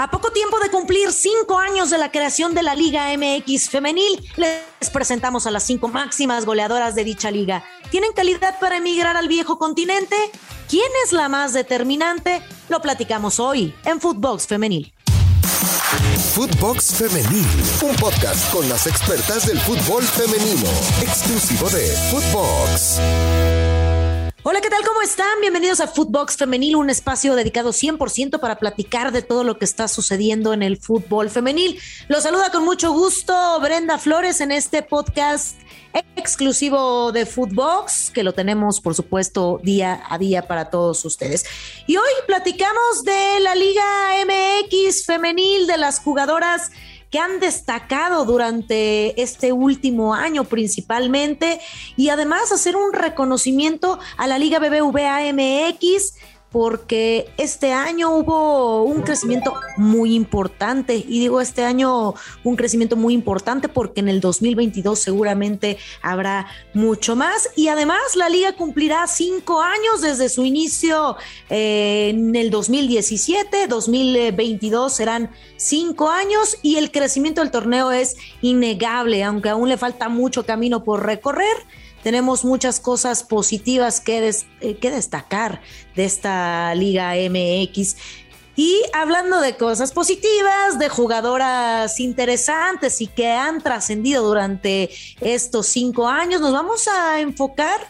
A poco tiempo de cumplir cinco años de la creación de la Liga MX Femenil, les presentamos a las cinco máximas goleadoras de dicha liga. ¿Tienen calidad para emigrar al viejo continente? ¿Quién es la más determinante? Lo platicamos hoy en Footbox Femenil. Footbox Femenil, un podcast con las expertas del fútbol femenino, exclusivo de Footbox. Hola, ¿qué tal? ¿Cómo están? Bienvenidos a Footbox Femenil, un espacio dedicado 100% para platicar de todo lo que está sucediendo en el fútbol femenil. Los saluda con mucho gusto Brenda Flores en este podcast exclusivo de Footbox, que lo tenemos, por supuesto, día a día para todos ustedes. Y hoy platicamos de la Liga MX femenil, de las jugadoras que han destacado durante este último año principalmente y además hacer un reconocimiento a la Liga BBVA MX porque este año hubo un crecimiento muy importante y digo este año un crecimiento muy importante porque en el 2022 seguramente habrá mucho más y además la liga cumplirá cinco años desde su inicio eh, en el 2017, 2022 serán cinco años y el crecimiento del torneo es innegable, aunque aún le falta mucho camino por recorrer tenemos muchas cosas positivas que, eh, que destacar de esta Liga MX. Y hablando de cosas positivas, de jugadoras interesantes y que han trascendido durante estos cinco años, nos vamos a enfocar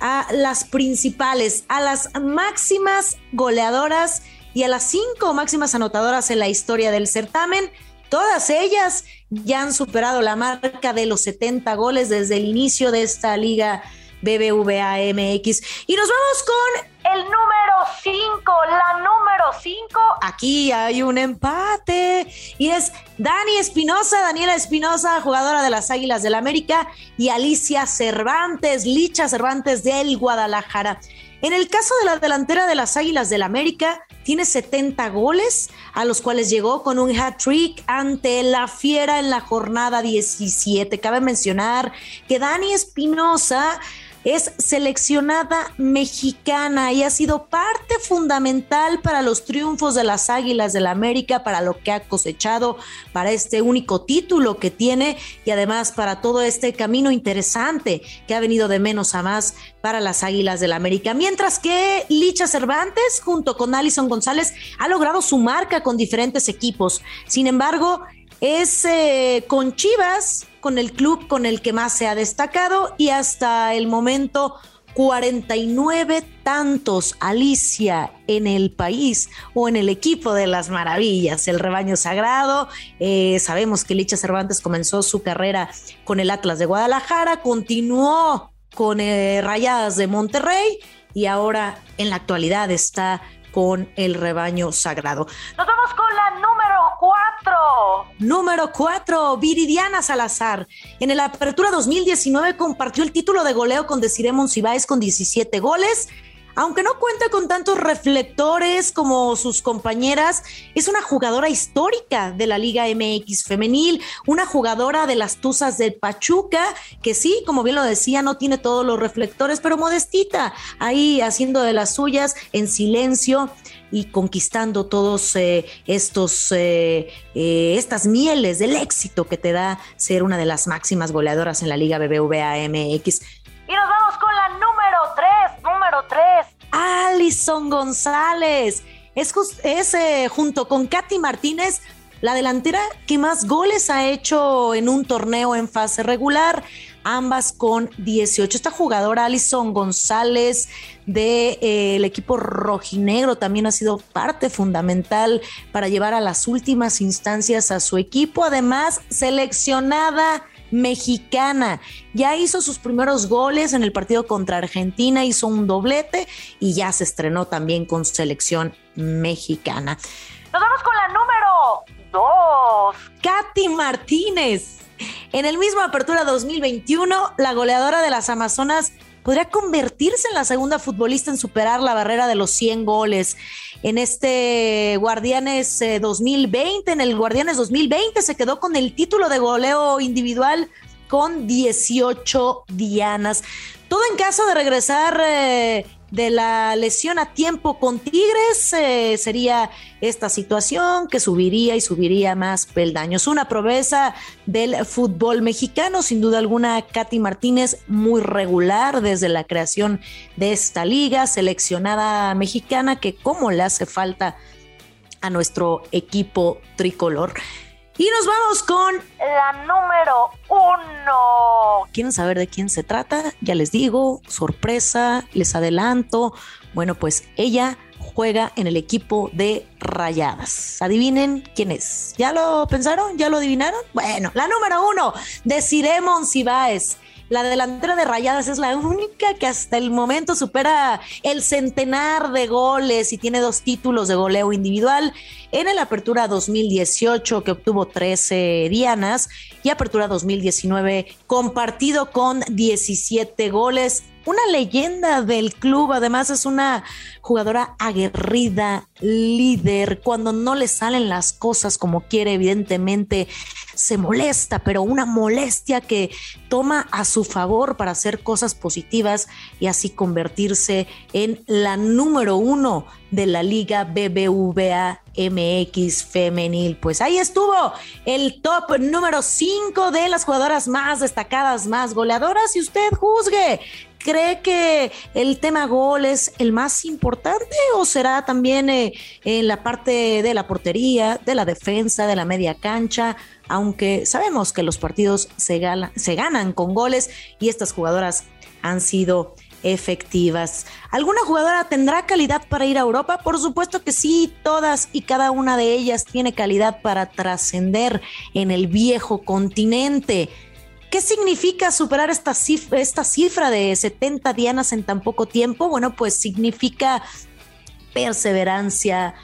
a las principales, a las máximas goleadoras y a las cinco máximas anotadoras en la historia del certamen. Todas ellas ya han superado la marca de los 70 goles desde el inicio de esta liga BBVA MX. Y nos vamos con el número 5, la número 5. Aquí hay un empate y es Dani Espinosa, Daniela Espinosa, jugadora de las Águilas del América, y Alicia Cervantes, Licha Cervantes del Guadalajara. En el caso de la delantera de las Águilas del América, tiene 70 goles, a los cuales llegó con un hat-trick ante la Fiera en la jornada 17. Cabe mencionar que Dani Espinosa es seleccionada mexicana y ha sido parte fundamental para los triunfos de las Águilas del la América, para lo que ha cosechado, para este único título que tiene y además para todo este camino interesante que ha venido de menos a más para las Águilas del la América. Mientras que Licha Cervantes, junto con Alison González, ha logrado su marca con diferentes equipos. Sin embargo, es eh, con Chivas, con el club con el que más se ha destacado y hasta el momento 49 tantos Alicia en el país o en el equipo de las maravillas, el rebaño sagrado. Eh, sabemos que Licha Cervantes comenzó su carrera con el Atlas de Guadalajara, continuó con eh, Rayadas de Monterrey y ahora en la actualidad está con el rebaño sagrado. Nos vamos con la número 4. Número 4, Viridiana Salazar. En el Apertura 2019 compartió el título de goleo con Desiree Monsiváis con 17 goles aunque no cuenta con tantos reflectores como sus compañeras, es una jugadora histórica de la Liga MX femenil, una jugadora de las Tuzas del Pachuca, que sí, como bien lo decía, no tiene todos los reflectores, pero modestita, ahí haciendo de las suyas en silencio y conquistando todos eh, estos eh, eh, estas mieles del éxito que te da ser una de las máximas goleadoras en la Liga BBVA MX. Y nos vamos con la número 3, número 3. Alison González. Es, es junto con Katy Martínez la delantera que más goles ha hecho en un torneo en fase regular, ambas con 18. Esta jugadora Alison González del de, eh, equipo rojinegro también ha sido parte fundamental para llevar a las últimas instancias a su equipo, además seleccionada mexicana. Ya hizo sus primeros goles en el partido contra Argentina, hizo un doblete y ya se estrenó también con selección mexicana. Nos vamos con la número 2. Katy Martínez. En el mismo Apertura 2021, la goleadora de las Amazonas podría convertirse en la segunda futbolista en superar la barrera de los 100 goles. En este Guardianes 2020, eh, en el Guardianes 2020 se quedó con el título de goleo individual con 18 dianas. Todo en caso de regresar eh, de la lesión a tiempo con Tigres, eh, sería esta situación que subiría y subiría más peldaños. Una promesa del fútbol mexicano, sin duda alguna, Katy Martínez, muy regular desde la creación de esta liga, seleccionada mexicana, que como le hace falta a nuestro equipo tricolor. Y nos vamos con la. ¿Quieren saber de quién se trata? Ya les digo, sorpresa, les adelanto. Bueno, pues ella juega en el equipo de Rayadas. Adivinen quién es. ¿Ya lo pensaron? ¿Ya lo adivinaron? Bueno, la número uno, de Ciremon Cibáez. La delantera de Rayadas es la única que hasta el momento supera el centenar de goles y tiene dos títulos de goleo individual en el Apertura 2018 que obtuvo 13 dianas y Apertura 2019 compartido con 17 goles. Una leyenda del club, además es una jugadora aguerrida, líder, cuando no le salen las cosas como quiere, evidentemente se molesta, pero una molestia que toma a su favor para hacer cosas positivas y así convertirse en la número uno de la Liga BBVA MX femenil. Pues ahí estuvo el top número 5 de las jugadoras más destacadas, más goleadoras y usted juzgue. ¿Cree que el tema gol es el más importante o será también eh, en la parte de la portería, de la defensa, de la media cancha? Aunque sabemos que los partidos se, se ganan con goles y estas jugadoras han sido efectivas. ¿Alguna jugadora tendrá calidad para ir a Europa? Por supuesto que sí, todas y cada una de ellas tiene calidad para trascender en el viejo continente. ¿Qué significa superar esta cifra, de 70 dianas en tan poco tiempo? Bueno, pues significa perseverancia,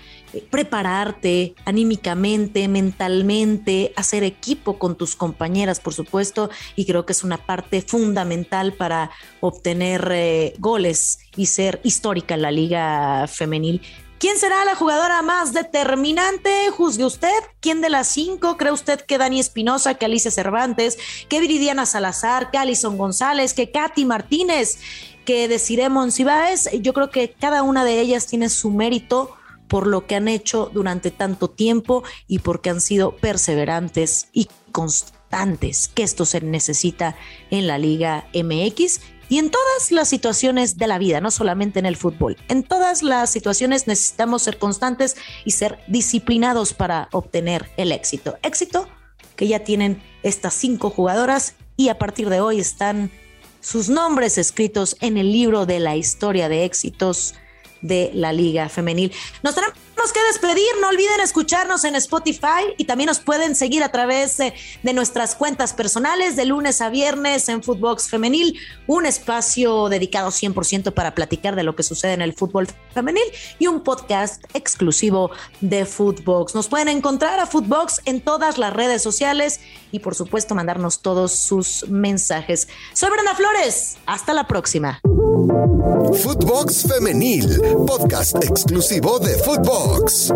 prepararte anímicamente, mentalmente, hacer equipo con tus compañeras, por supuesto, y creo que es una parte fundamental para obtener eh, goles y ser histórica en la liga femenil. ¿Quién será la jugadora más determinante? Juzgue usted. ¿Quién de las cinco cree usted que Dani Espinosa, que Alicia Cervantes, que Viridiana Salazar, que Alison González, que Katy Martínez, que Desiree Monsiváis? Yo creo que cada una de ellas tiene su mérito por lo que han hecho durante tanto tiempo y porque han sido perseverantes y constantes, que esto se necesita en la Liga MX y en todas las situaciones de la vida, no solamente en el fútbol. En todas las situaciones necesitamos ser constantes y ser disciplinados para obtener el éxito. Éxito que ya tienen estas cinco jugadoras y a partir de hoy están sus nombres escritos en el libro de la historia de éxitos de la Liga Femenil. Que despedir. No olviden escucharnos en Spotify y también nos pueden seguir a través de, nuestras cuentas personales de lunes a viernes en Footbox Femenil, un espacio dedicado 100% para platicar de lo que sucede en el fútbol femenil y un podcast exclusivo de Footbox. Nos pueden encontrar a Footbox en todas las redes sociales y por supuesto mandarnos todos sus mensajes. Soy Brenda Flores. Hasta la próxima. Footbox Femenil, podcast exclusivo de Footbox. Talks.